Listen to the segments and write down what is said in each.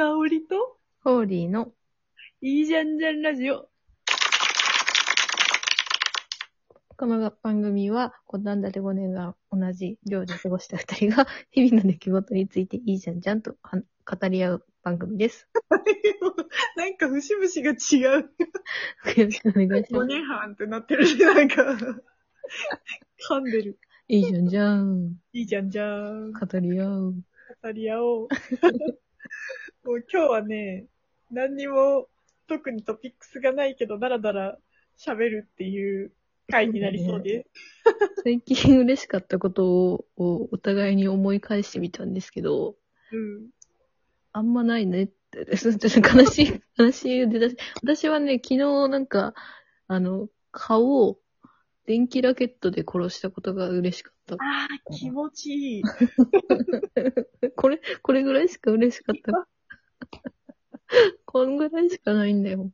香りと、ホーリーのいいじゃんじゃんラジオ。この番組は、五反田で5年間同じ寮で過ごした二人が、日々の出来事についていいじゃんじゃんとは語り合う番組です。なんか節々が違う。よろしくお願いしま5す。年半ってなってるし、なんか、噛んでる。いいじゃんじゃん。いいじゃんじゃん。語り合う。語り合おう。もう今日はね、何にも特にトピックスがないけど、だらだら喋るっていう回になりそうです。最近嬉しかったことををお互いに思い返してみたんですけど、うん。あんまないねって、ちょっと悲しい、悲しい出だし。私はね、昨日なんか、あの、顔を電気ラケットで殺したことが嬉しかった。ああ、気持ちいい。これ、これぐらいしか嬉しかった。こんぐらいしかないんだよ。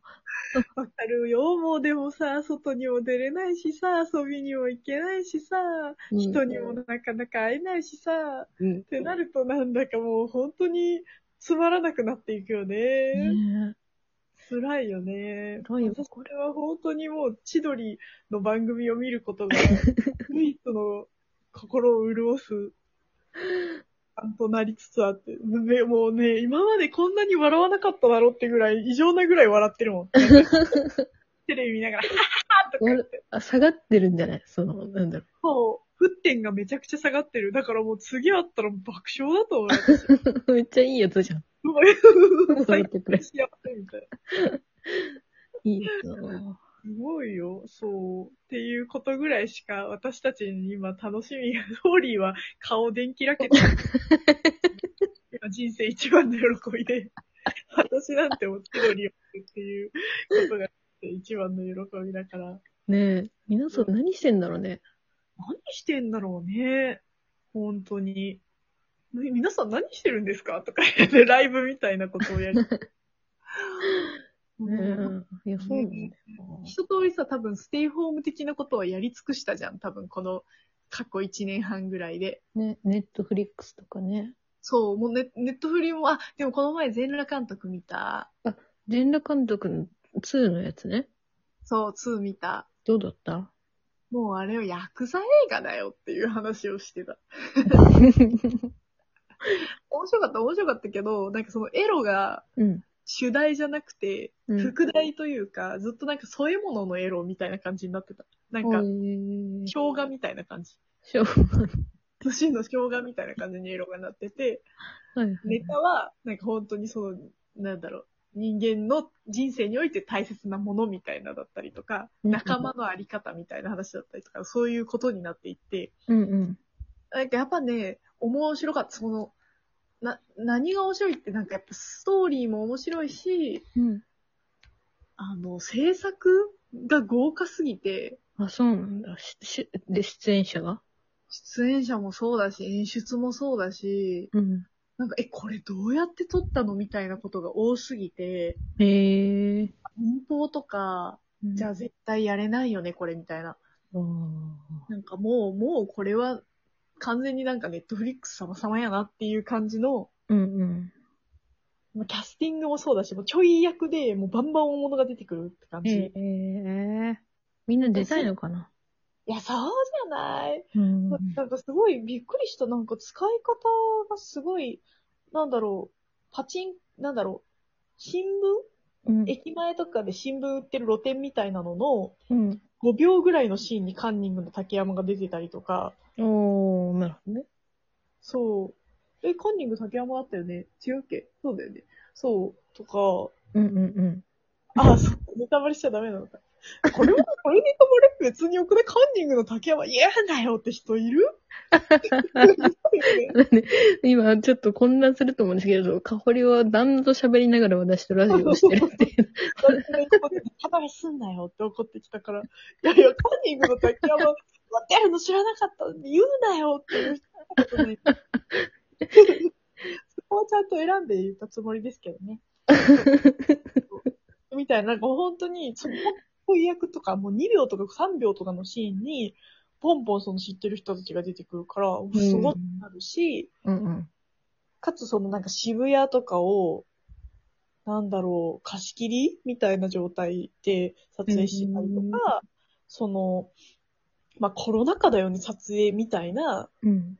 わかるよ。もうでもさ、外にも出れないしさ、遊びにも行けないしさ、うん人にもなかなか会えないしさ、うんっ。てなるとなんだかもう本当につまらなくなっていくよね。ね辛いよね。辛いよ私これは本当にもう千鳥の番組を見ることが唯一の心を潤す 感となりつつあって、ねもうね、今までこんなに笑わなかっただろうってぐらい、異常なぐらい笑ってるもん。テレビ見ながら、はははとか言って。あ、下がってるんじゃない？その、なんだろそう、沸点がめちゃくちゃ下がってる。だからもう次会ったら爆笑だと思う。めっちゃいいやつじゃん。最高幸せみたいな。いいやつ。すごいよ。そう。っていうことぐらいしか私たちに今楽しみが、ホーリーは顔電気ラケット。今人生一番の喜びで、私なんても千鳥を見るっていうことが一番の喜びだから。ねえ、皆さん何してんだろうね。何してんだろうね。本当に。み皆さん何してるんですか？とか言って、ライブみたいなことをやる。ねえ。いや、そうなんだよ一通りさ、多分ステイホーム的なことはやり尽くしたじゃん。多分この過去1年半ぐらいで。な。ね、ネットフリックスとかね。そう、もうネネットフリも、あ、でもこの前全裸監督見た。全裸監督の2のやつね。そう、2見た。どうだった？もうあれはヤクザ映画だよっていう話をしてた。面白かった、面白かったけど、なんかそのエロがうん。主題じゃなくて、うん副題というか、ずっとなんか添え物のエロみたいな感じになってた。なんか、生姜みたいな感じ。しょうが年の生姜みたいな感じにエロがなってて、ない。はいネタは、なんか本当にその、なんだろう、人間の人生において大切なものみたいなだったりとか、うん仲間のあり方みたいな話だったりとか、そういうことになっていって、うんうん。なんかやっぱね、面白かった。その、な、何が面白いってなんかやっぱストーリーも面白いし、うん。あの、制作が豪華すぎて、あ、そうなんだ。し、し、で、出演者が？出演者もそうだし、演出もそうだし、うん。なんか、え、これどうやって撮ったのみたいなことが多すぎて、へえ。民放とか、じゃあ絶対やれないよね、これみたいな。あーなんかもう、もうこれは完全になんかネットフリックス様々やなっていう感じの、うんうん。まあキャスティングもそうだし、もうちょい役でもうバンバン大物が出てくるって感じ。へえ。みんな出たいのかな？いや、そうじゃない。うんなんかすごいびっくりした。なんか使い方がすごい、なんだろう、パチン、なんだろう、新聞？うん。駅前とかで新聞売ってる露店みたいなののうん。5秒ぐらいのシーンにカンニングの竹山が出てたりとか、おー、なるほどね。そう。え、カンニング竹山だったよね？違うっけ？そうだよね。そう。とか、うんうんうん。あ、そう、ネタバレしちゃダメなのか。これは、これネタバレ別によくね、カンニングの竹山嫌だよって人いる？今、ちょっと混乱すると思うんですけど、かほりは旦那と喋りながら私とラジオをしてるっていう。ネタバレすんなよって怒ってきたから、いやいや、カンニングの竹山、待ってるの知らなかった言うなよっていう。そこはちゃんと選んで言ったつもりですけどね。みたいな、なんか本当に、翻訳とか、もう2秒とか3秒とかのシーンに、ポンポンその知ってる人たちが出てくるから、すごくなるし、うんうん。かつそのなんか渋谷とかを、なんだろう、貸し切りみたいな状態で撮影してたりとか、その、まあ、コロナ禍だよね、撮影みたいなうん。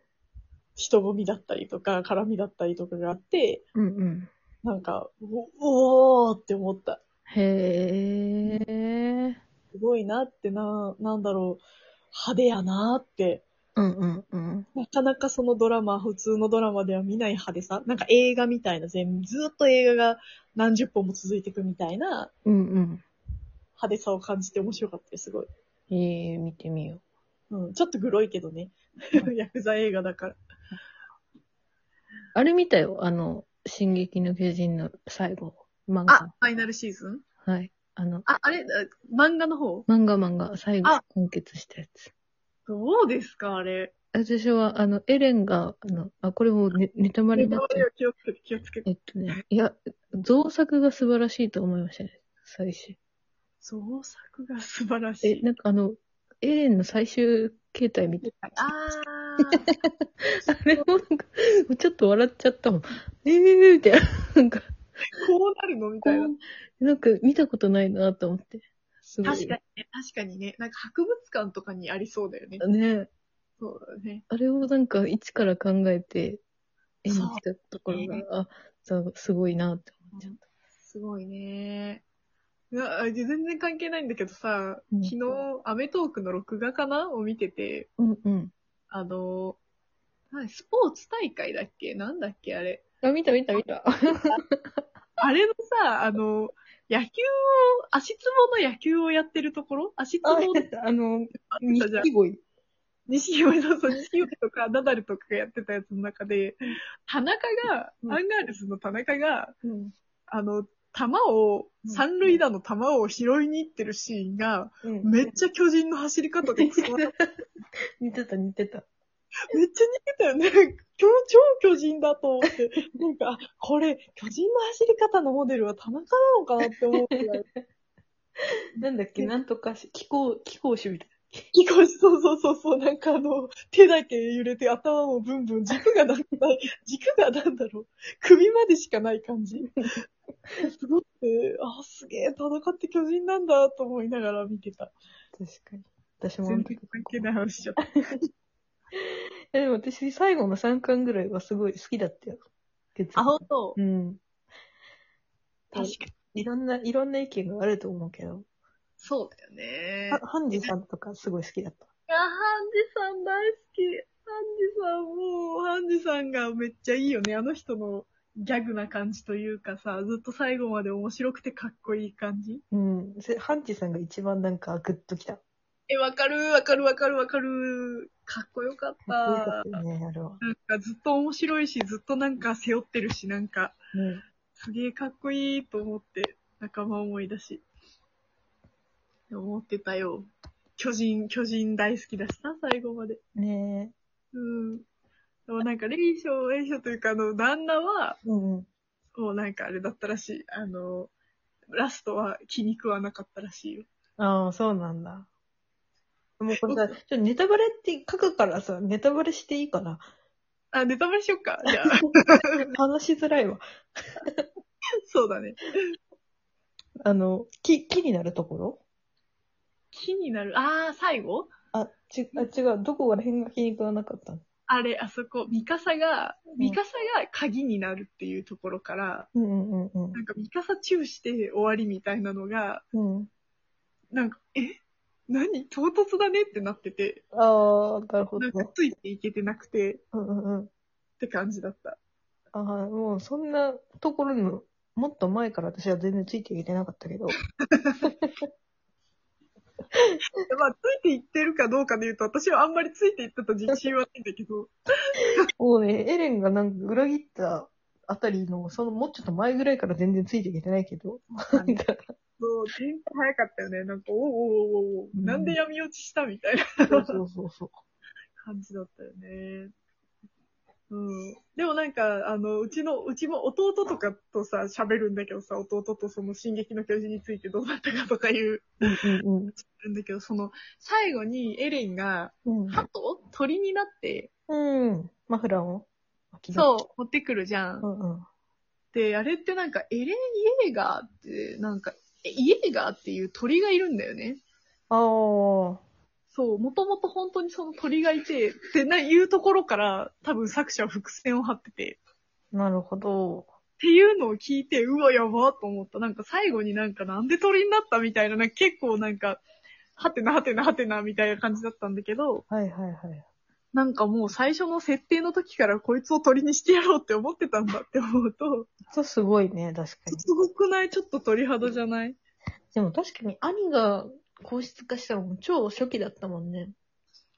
人混みだったりとか、絡みだったりとかがあって、うんうん。なんか、おおーって思った。へえ。すごいなってな、なんだろう、派手やなって。うんうんうん。なかなかそのドラマ、普通のドラマでは見ない派手さ。なんか映画みたいな、全ずーっと映画が何十本も続いていくみたいなうんうん。派手さを感じて面白かったです、すごい。ええ見てみようん、ちょっとグロいけどね。ヤクザ映画だから。う。あれ見たよ。あの、進撃の巨人の最後。漫画。あ、ファイナルシーズン？はい。あの、あ、あれ、あ漫画の方？漫画漫画、最後あ完結したやつ。どうですか、あれ。私は、あの、エレンが、あの、あ、これもネネタバレになっ。気をつけて、気をつけて。えっとね、いや、造作が素晴らしいと思いましたね。最初。創作が素晴らしえ、い。なんかあの、エレンの最終形態見て、あ あれもなんか、ちょっと笑っちゃったもん。えーみたいな。なんか、ー、こうなるのみたいな。なんか見たことないなと思って。すごい。確かにね、確かにね。なんか博物館とかにありそうだよね。ねそうだね。あれをなんか一から考えて演じたところそうねが、あ、そうすごいなって思っちゃっすごいね。全然関係ないんだけどさ、うん昨日、アメトークの録画かなを見てて、た。うんうん。あの、何スポーツ大会だっけ？なんだっけあれ。あ、見た見た見た。あれのさ、あの、野球を、足つぼの野球をやってるところ？足つぼあの、あの、錦鯉。西岩そうそう、西岩とかナダルとかがやってたやつの中で、田中が、うんアンガールズの田中が、うん。あの、球を、うん三塁打の球を拾いに行ってるシーンが、うんめっちゃ巨人の走り方で。似てた似てた。めっちゃ似てたよね。超超巨人だと思って。なんか、あこれ、巨人の走り方のモデルは田中なのかなって思うくらい。なんだっけ、なんとかし、気候、気候種みたい気候そうそうそうそう、なんかあの、手だけ揺れて頭もブンブン、軸がなんかない、軸がなんだろう、首までしかない感じ。すごくて、あ、すげえ、田中って巨人なんだと思いながら見てた。な。確かに。私もあ全の時然関係ない話しちゃった。え、でも私最後の3巻ぐらいはすごい好きだったよ。月あ、ほんとうん。確かに。いろんな、いろんな意見があると思うけど、そうだよね。はハンジさんとかすごい好きだった？いや、ハンジさん大好き。ハンジさんもう、ハンジさんがめっちゃいいよね。あの人のギャグな感じというかさ、ずっと最後まで面白くてかっこいい感じ。うん。せハンジさんが一番なんかグッときた。かえ、わかるわかるわかるわかる。かっこよかっっこよかたっ。たよね、あれは。なんかずっと面白いし、ずっとなんか背負ってるし、なんか、ねすげえかっこいいと思って、仲間思いだし。思ってたよ。巨人、巨人大好きだしさ、最後まで。ねうん。でもなんか、レイショー、レイショーというか、あの、旦那は、うん。もうなんかあれだったらしい。あの、ラストは気に食わなかったらしいよ。ああ、そうなんだ。もうこれさ、ちょっとネタバレって書くからさ、ネタバレしていいかな？あ、ネタバレしよっか。じゃあ、話しづらいわ。そうだね。あの、木、木になるところ？気になる？あー、最後？あ、ち、あ、違う。どこら辺が気に食わなかった？のあれ、あそこ、ミカサが、んミカサが鍵になるっていうところから、うんうんうんなんかミカサチューして終わりみたいなのが、うん。うん。なんか、え？何唐突だねってなってて、ああ、なるほどなん。かついていけてなくてうんうんうん。って感じだった。ああ、もうそんなところの、もっと前から私は全然ついていけてなかったけど。まあ、ついていってるかどうかで言うと、私はあんまりついていったと自信はないんだけど、もうね、エレンがなんか裏切ったあたりの、そのもうちょっと前ぐらいから全然ついていけてないけど。なんかそう、展開早かったよね。なんか、おおおおおおうんなんで闇落ちしたみたいなそうそうそうそう。感じだったよね。うん。でもなんか、あの、うちの、うちも弟とかとさ、喋るんだけどさ、弟とその進撃の巨人についてどうだったかとかいう、うんうんんだけど、その、最後にエレンが、うん。鳩鳥になって、うん。マフラーを。う。そう、持ってくるじゃん。うんうん。て、あれってなんかエレン・イエーガーって、なんか、えイエーガーっていう鳥がいるんだよね。ああ。そう、もともと本当にその鳥がいて、ってないうところから多分作者は伏線を張ってて、なるほど。っていうのを聞いて、うわ、やばと思った。なんか最後になんかなんで鳥になったみたいな、なんか結構なんか、はてなはてなはてなみたいな感じだったんだけど、はいはいはい。なんかもう最初の設定の時からこいつを鳥にしてやろうって思ってたんだって思うと、そうすごいね、確かに。すごくない？ちょっと鳥肌じゃない？でも確かに兄が皇室化したのも超初期だったもんね。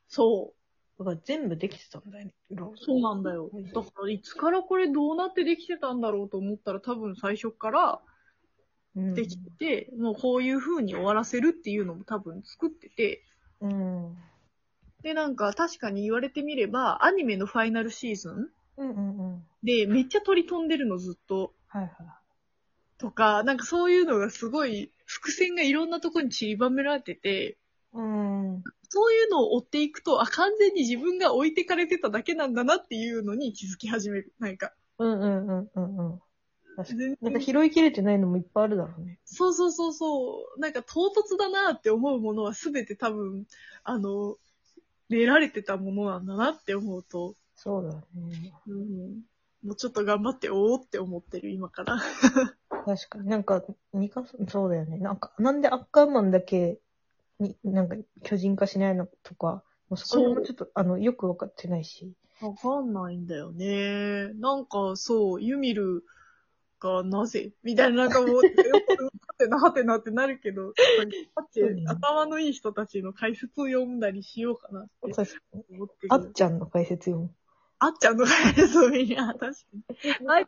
そう。だから全部できてたんだよそうなんだよ。だからいつからこれどうなってできてたんだろうと思ったら多分最初からうんできてて、もうこういう風に終わらせるっていうのも多分作ってて、うん。で、なんか確かに言われてみれば、アニメのファイナルシーズンうんうんうん。でめっちゃ鳥飛んでるのずっと。はいはい。とか、なんかそういうのがすごい、伏線がいろんなところに散りばめられてて、うん。そういうのを追っていくと、あ、完全に自分が置いてかれてただけなんだなっていうのに気づき始める。なんか。うんうんうんうんうん。確かに。全なんか然拾いきれてないのもいっぱいあるだろうね。そうそうそうそう。なんか唐突だなって思うものはすべて多分、あの、練られてたものなんだなって思うと、そうだね。うん、もうちょっと頑張っておーって思ってる今から。確かに。なんか、そうだよね。なんか、なんでアッカーマンだけに、なんか巨人化しないのとか、もうそこもちょっと、あの、よくわかってないし。わかんないんだよね。なんかそう、ユミルがなぜ？みたいな、なんかもう、よくはてなはてなってなるけど、だってそうね頭のいい人たちの解説を読んだりしようかなって。思ってる。あっちゃんの解説読む。あっちゃんの解説を見に、あ、確かに。